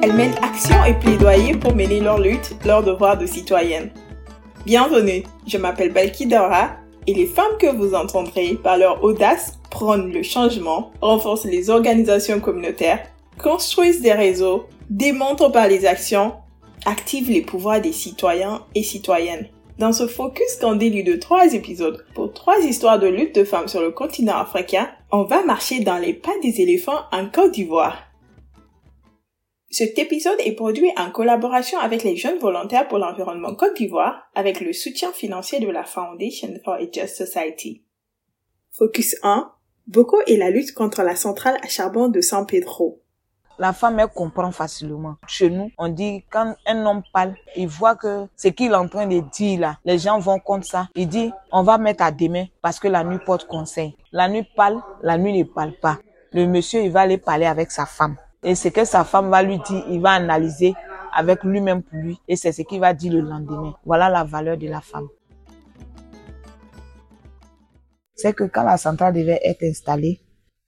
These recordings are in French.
Elles mènent action et plaidoyer pour mener leur lutte, leur devoir de citoyenne. Bienvenue, je m'appelle Belki Dora et les femmes que vous entendrez par leur audace prônent le changement, renforcent les organisations communautaires, construisent des réseaux, démontrent par les actions, activent les pouvoirs des citoyens et citoyennes. Dans ce focus candide de trois épisodes pour trois histoires de lutte de femmes sur le continent africain, on va marcher dans les pas des éléphants en Côte d'Ivoire. Cet épisode est produit en collaboration avec les jeunes volontaires pour l'environnement Côte d'Ivoire avec le soutien financier de la Foundation for a Just Society. Focus 1. Boko et la lutte contre la centrale à charbon de San Pedro. La femme, elle comprend facilement. Chez nous, on dit quand un homme parle, il voit que ce qu'il est en train de dire là, les gens vont contre ça. Il dit, on va mettre à demain parce que la nuit porte conseil. La nuit parle, la nuit ne parle pas. Le monsieur, il va aller parler avec sa femme. Et ce que sa femme va lui dire, il va analyser avec lui-même pour lui. Et c'est ce qu'il va dire le lendemain. Voilà la valeur de la femme. C'est que quand la centrale devait être installée,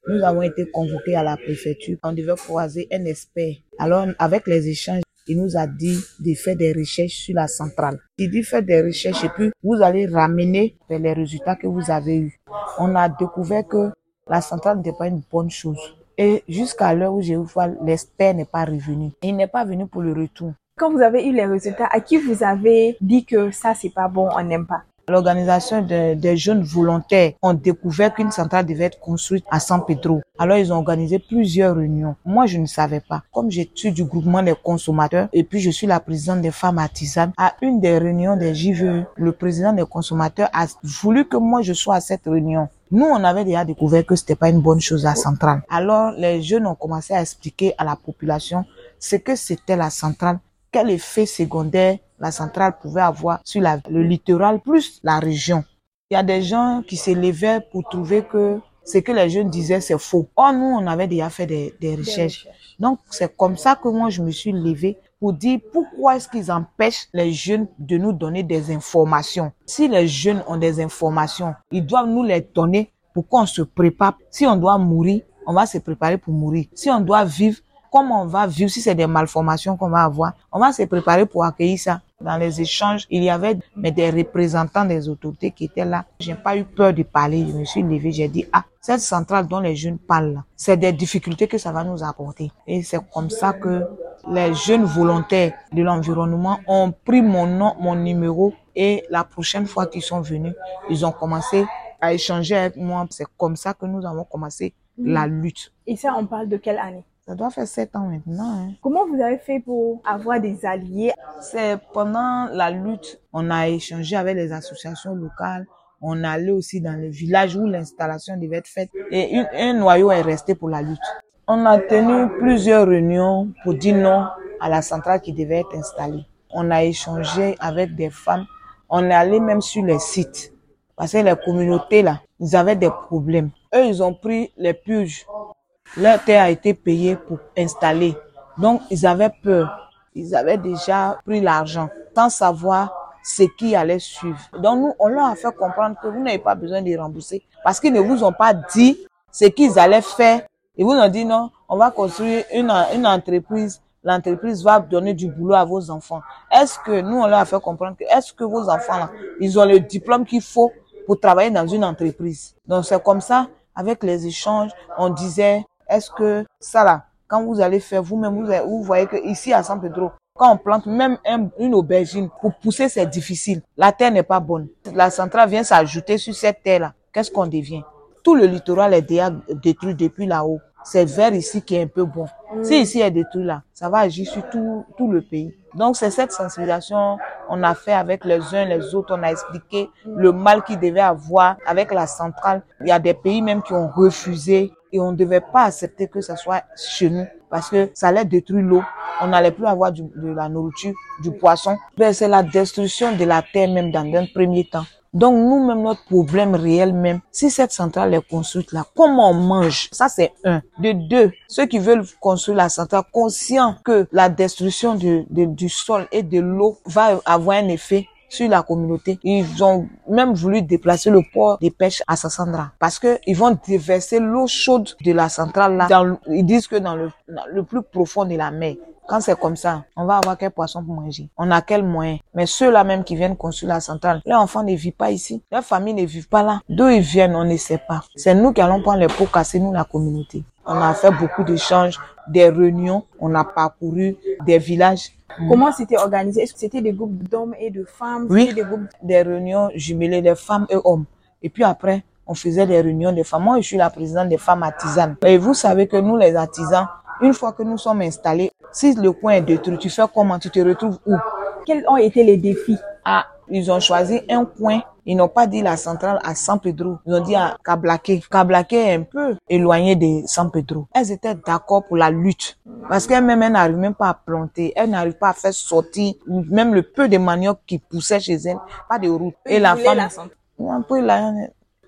nous avons été convoqués à la préfecture. On devait croiser un expert. Alors, avec les échanges, il nous a dit de faire des recherches sur la centrale. Il dit faire des recherches et puis vous allez ramener les résultats que vous avez eus. On a découvert que la centrale n'était pas une bonne chose. Et jusqu'à l'heure où j'ai eu voir, l'expert n'est pas revenu. Il n'est pas venu pour le retour. Quand vous avez eu les résultats, à qui vous avez dit que ça, c'est pas bon, on n'aime pas? L'organisation des jeunes volontaires ont découvert qu'une centrale devait être construite à San Pedro. Alors ils ont organisé plusieurs réunions. Moi, je ne savais pas. Comme suis du groupement des consommateurs et puis je suis la présidente des femmes artisanes, à une des réunions des JVE, le président des consommateurs a voulu que moi je sois à cette réunion. Nous, on avait déjà découvert que c'était pas une bonne chose à centrale. Alors, les jeunes ont commencé à expliquer à la population ce que c'était la centrale, quel effet secondaire la centrale pouvait avoir sur la, le littoral plus la région. Il y a des gens qui se levaient pour trouver que ce que les jeunes disaient, c'est faux. Or, nous, on avait déjà fait des, des recherches. Donc, c'est comme ça que moi, je me suis levée pour dire pourquoi est-ce qu'ils empêchent les jeunes de nous donner des informations. Si les jeunes ont des informations, ils doivent nous les donner pour qu'on se prépare. Si on doit mourir, on va se préparer pour mourir. Si on doit vivre, comment on va vivre si c'est des malformations qu'on va avoir, on va se préparer pour accueillir ça. Dans les échanges, il y avait mais des représentants des autorités qui étaient là. J'ai pas eu peur de parler. Je me suis levée, j'ai dit, ah, cette centrale dont les jeunes parlent, c'est des difficultés que ça va nous apporter. Et c'est comme ça que les jeunes volontaires de l'environnement ont pris mon nom, mon numéro et la prochaine fois qu'ils sont venus, ils ont commencé à échanger avec moi. C'est comme ça que nous avons commencé la lutte. Et ça, on parle de quelle année? Ça doit faire sept ans maintenant. Hein. Comment vous avez fait pour avoir des alliés? C'est pendant la lutte, on a échangé avec les associations locales. On allait aussi dans le village où l'installation devait être faite. Et un noyau est resté pour la lutte. On a tenu plusieurs réunions pour dire non à la centrale qui devait être installée. On a échangé avec des femmes. On est allé même sur les sites. Parce que les communautés là, ils avaient des problèmes. Eux, ils ont pris les purges leur terre a été payée pour installer. Donc, ils avaient peur. Ils avaient déjà pris l'argent sans savoir ce qui allait suivre. Donc, nous, on leur a fait comprendre que vous n'avez pas besoin de rembourser parce qu'ils ne vous ont pas dit ce qu'ils allaient faire. Ils vous ont dit non, on va construire une, une entreprise. L'entreprise va donner du boulot à vos enfants. Est-ce que nous, on leur a fait comprendre que est-ce que vos enfants, là, ils ont le diplôme qu'il faut pour travailler dans une entreprise? Donc, c'est comme ça, avec les échanges, on disait, est-ce que ça là, quand vous allez faire vous-même, vous, voyez que ici à San Pedro, quand on plante même une aubergine, pour pousser, c'est difficile. La terre n'est pas bonne. La centrale vient s'ajouter sur cette terre-là. Qu'est-ce qu'on devient? Tout le littoral est déjà détruit depuis là-haut. C'est vers ici qui est un peu bon. Si ici est détruit là, ça va agir sur tout, tout le pays. Donc c'est cette sensibilisation on a fait avec les uns les autres. On a expliqué le mal qu'il devait avoir avec la centrale. Il y a des pays même qui ont refusé et on ne devait pas accepter que ça soit chez nous parce que ça allait détruire l'eau. On n'allait plus avoir de la nourriture, du poisson. Ben, c'est la destruction de la terre même dans un premier temps. Donc nous-mêmes, notre problème réel même, si cette centrale est construite là, comment on mange? Ça c'est un. De deux, ceux qui veulent construire la centrale, conscients que la destruction du, du sol et de l'eau va avoir un effet sur la communauté. Ils ont même voulu déplacer le port des pêches à Sassandra parce que ils vont déverser l'eau chaude de la centrale là. Ils disent que dans le, dans le plus profond de la mer. quand c'est comme ça, on va avoir quel poisson pour manger? On a quel moyen? Mais ceux-là même qui viennent construire la centrale, leurs enfants ne vivent pas ici. Leurs familles ne vivent pas là. D'où ils viennent, on ne sait pas. C'est nous qui allons prendre les pots casser, nous, la communauté. On a fait beaucoup d'échanges, des réunions, on a parcouru des villages. Comment c'était organisé? Est-ce que c'était des groupes d'hommes et de femmes? Oui, des groupes... des réunions jumelées, des femmes et hommes. Et puis après, on faisait des réunions des femmes. Moi, je suis la présidente des femmes artisanes. Et vous savez que nous, les artisans, une fois que nous sommes installés, si le coin est détruit, tu fais comment? Tu te retrouves où? Quels ont été les défis? Ah, ils ont choisi un coin. Ils n'ont pas dit la centrale à San Pedro. Ils ont dit à Kablaké. Kablaké est un peu éloigné de San Pedro. Elles étaient d'accord pour la lutte. Parce qu'elles-mêmes, elles n'arrivent même pas à planter. Elles n'arrivent pas à faire sortir même le peu de manioc qui poussait chez elles. Pas de route. Et la femme... La.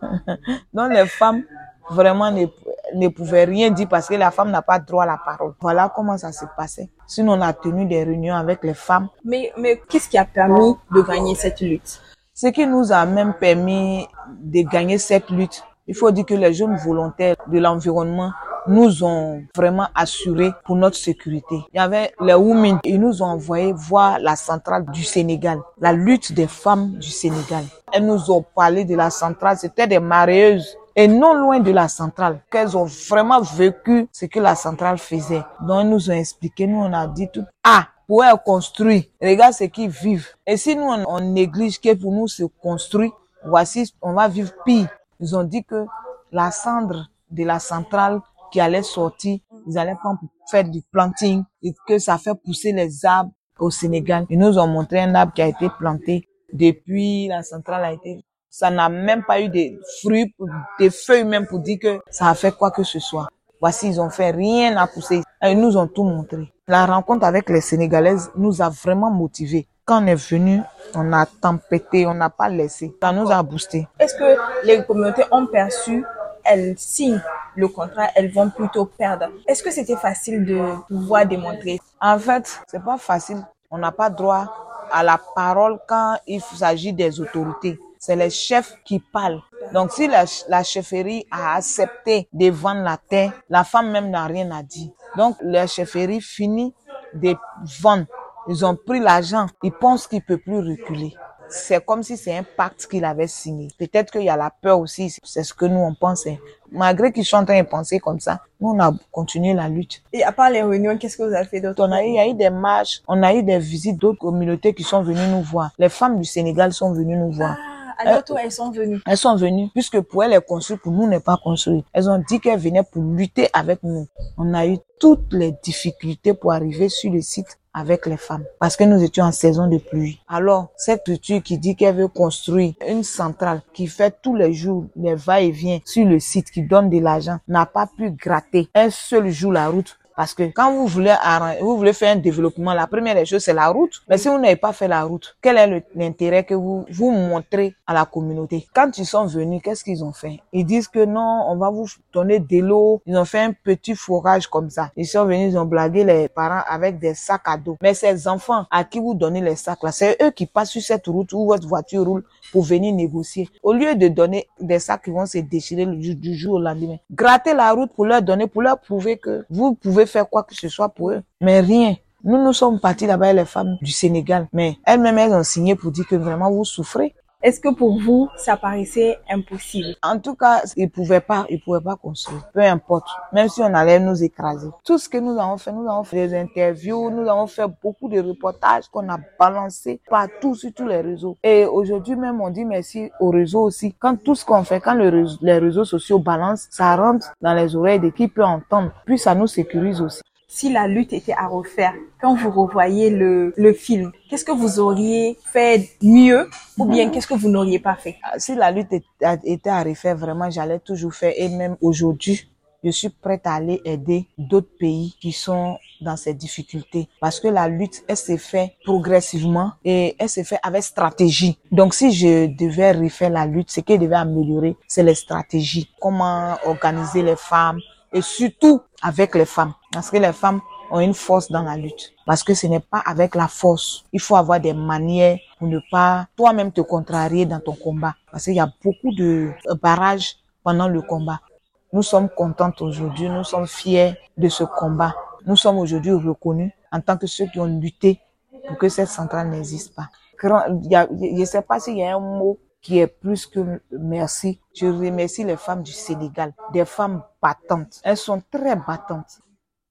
Donc les femmes vraiment ne, ne pouvaient rien dire parce que la femme n'a pas droit à la parole. Voilà comment ça s'est passé. Sinon, on a tenu des réunions avec les femmes. Mais, mais qu'est-ce qui a permis de gagner cette lutte? Ce qui nous a même permis de gagner cette lutte, il faut dire que les jeunes volontaires de l'environnement nous ont vraiment assuré pour notre sécurité. Il y avait les Women, ils nous ont envoyé voir la centrale du Sénégal, la lutte des femmes du Sénégal. Elles nous ont parlé de la centrale, c'était des marieuses et non loin de la centrale, qu'elles ont vraiment vécu ce que la centrale faisait. Donc, elles nous ont expliqué, nous on a dit tout, ah, pour être construit, regarde ce qu'ils vivent. Et si nous on, on néglige que pour nous se construire, voici, on va vivre pire. Ils ont dit que la cendre de la centrale qui allait sortir, ils allaient pas faire du planting et que ça fait pousser les arbres au Sénégal. Ils nous ont montré un arbre qui a été planté depuis la centrale a été ça n'a même pas eu des fruits, des feuilles même pour dire que ça a fait quoi que ce soit. Voici, ils ont fait rien à pousser. Ils nous ont tout montré. La rencontre avec les Sénégalaises nous a vraiment motivés. Quand on est venu, on a tempêté, on n'a pas laissé. Ça nous a boosté. Est-ce que les communautés ont perçu, elles signent le contrat, elles vont plutôt perdre? Est-ce que c'était facile de pouvoir démontrer? En fait, c'est pas facile. On n'a pas droit à la parole quand il s'agit des autorités c'est les chefs qui parlent. Donc, si la, la chefferie a accepté de vendre la terre, la femme même n'a rien à dire. Donc, la chefferie finit de vendre. Ils ont pris l'argent. Ils pensent qu'ils ne peuvent plus reculer. C'est comme si c'est un pacte qu'il avait signé. Peut-être qu'il y a la peur aussi. C'est ce que nous, on pensait. Malgré qu'ils sont en train de penser comme ça, nous, on a continué la lutte. Et à part les réunions, qu'est-ce que vous avez fait d'autre? On a eu, il y a eu des marches, on a eu des visites d'autres communautés qui sont venues nous voir. Les femmes du Sénégal sont venues nous voir. Notre tour, elles sont venues. Elles sont venues, puisque pour elles, les construire, pour nous, n'est pas construit. Elles ont dit qu'elles venaient pour lutter avec nous. On a eu toutes les difficultés pour arriver sur le site avec les femmes parce que nous étions en saison de pluie. Alors, cette structure qui dit qu'elle veut construire une centrale qui fait tous les jours les va-et-vient sur le site, qui donne de l'argent, n'a pas pu gratter un seul jour la route parce que quand vous voulez vous voulez faire un développement, la première des choses, c'est la route. Mais si vous n'avez pas fait la route, quel est l'intérêt que vous, vous montrez à la communauté? Quand ils sont venus, qu'est-ce qu'ils ont fait? Ils disent que non, on va vous donner de l'eau. Ils ont fait un petit forage comme ça. Ils sont venus, ils ont blagué les parents avec des sacs à dos. Mais ces enfants à qui vous donnez les sacs là, c'est eux qui passent sur cette route où votre voiture roule pour venir négocier. Au lieu de donner des sacs qui vont se déchirer du jour au lendemain, grattez la route pour leur donner, pour leur prouver que vous pouvez faire quoi que ce soit pour eux. Mais rien. Nous, nous sommes partis là-bas, les femmes du Sénégal. Mais elles-mêmes, elles ont signé pour dire que vraiment vous souffrez. Est-ce que pour vous, ça paraissait impossible? En tout cas, ils pouvaient pas, ils pouvaient pas construire. Peu importe, même si on allait nous écraser. Tout ce que nous avons fait, nous avons fait des interviews, nous avons fait beaucoup de reportages qu'on a balancés partout sur tous les réseaux. Et aujourd'hui même, on dit merci aux réseaux aussi. Quand tout ce qu'on fait, quand le les réseaux sociaux balancent, ça rentre dans les oreilles de qui peut entendre. Puis ça nous sécurise aussi si la lutte était à refaire, quand vous revoyez le, le film, qu'est-ce que vous auriez fait mieux ou bien qu'est-ce que vous n'auriez pas fait? Si la lutte était à refaire, vraiment, j'allais toujours faire et même aujourd'hui, je suis prête à aller aider d'autres pays qui sont dans ces difficultés parce que la lutte, elle s'est fait progressivement et elle s'est fait avec stratégie. Donc, si je devais refaire la lutte, ce qui devait améliorer, c'est les stratégies. Comment organiser les femmes et surtout avec les femmes. Parce que les femmes ont une force dans la lutte. Parce que ce n'est pas avec la force. Il faut avoir des manières pour ne pas toi-même te contrarier dans ton combat. Parce qu'il y a beaucoup de barrages pendant le combat. Nous sommes contentes aujourd'hui, nous sommes fiers de ce combat nous sommes aujourd'hui reconnus en tant que ceux qui ont lutté pour que cette centrale n'existe pas. Je ne sais pas s'il y a un mot qui est plus que merci. Je remercie les femmes du Sénégal, des femmes battantes. Elles sont très battantes.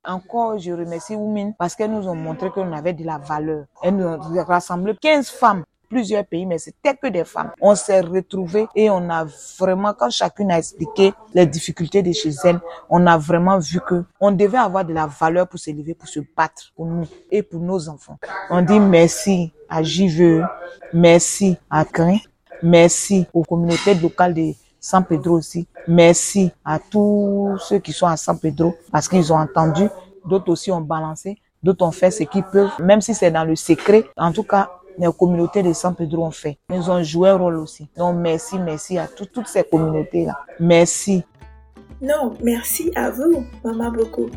Encore, je remercie Oumine parce qu'elles nous ont montré qu'on avait de la valeur. Elles nous ont rassemblé 15 femmes plusieurs pays, mais c'était que des femmes. On s'est retrouvés et on a vraiment, quand chacune a expliqué les difficultés de chez elle, on a vraiment vu que on devait avoir de la valeur pour s'élever, pour se battre pour nous et pour nos enfants. On dit merci à JVE, merci à CRIN, merci aux communautés locales de San Pedro aussi. Merci à tous ceux qui sont à San Pedro parce qu'ils ont entendu. D'autres aussi ont balancé. D'autres ont fait ce qu'ils peuvent, même si c'est dans le secret. En tout cas, les communautés de San Pedro ont fait. Ils ont joué un rôle aussi. Donc merci, merci à toutes ces communautés-là. Merci. Non, merci à vous, Maman Boko.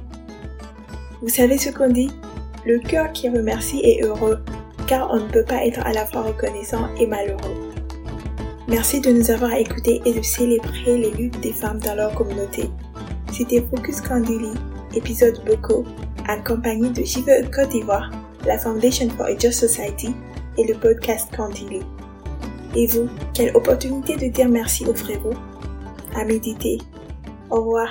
Vous savez ce qu'on dit? Le cœur qui remercie est heureux, car on ne peut pas être à la fois reconnaissant et malheureux. Merci de nous avoir écoutés et de célébrer les luttes des femmes dans leur communauté. C'était Focus Candili, épisode Boko, en compagnie de JVE Côte d'Ivoire, la Foundation for a Just Society et le podcast Candili. Et vous, quelle opportunité de dire merci offrez-vous À méditer. Au revoir.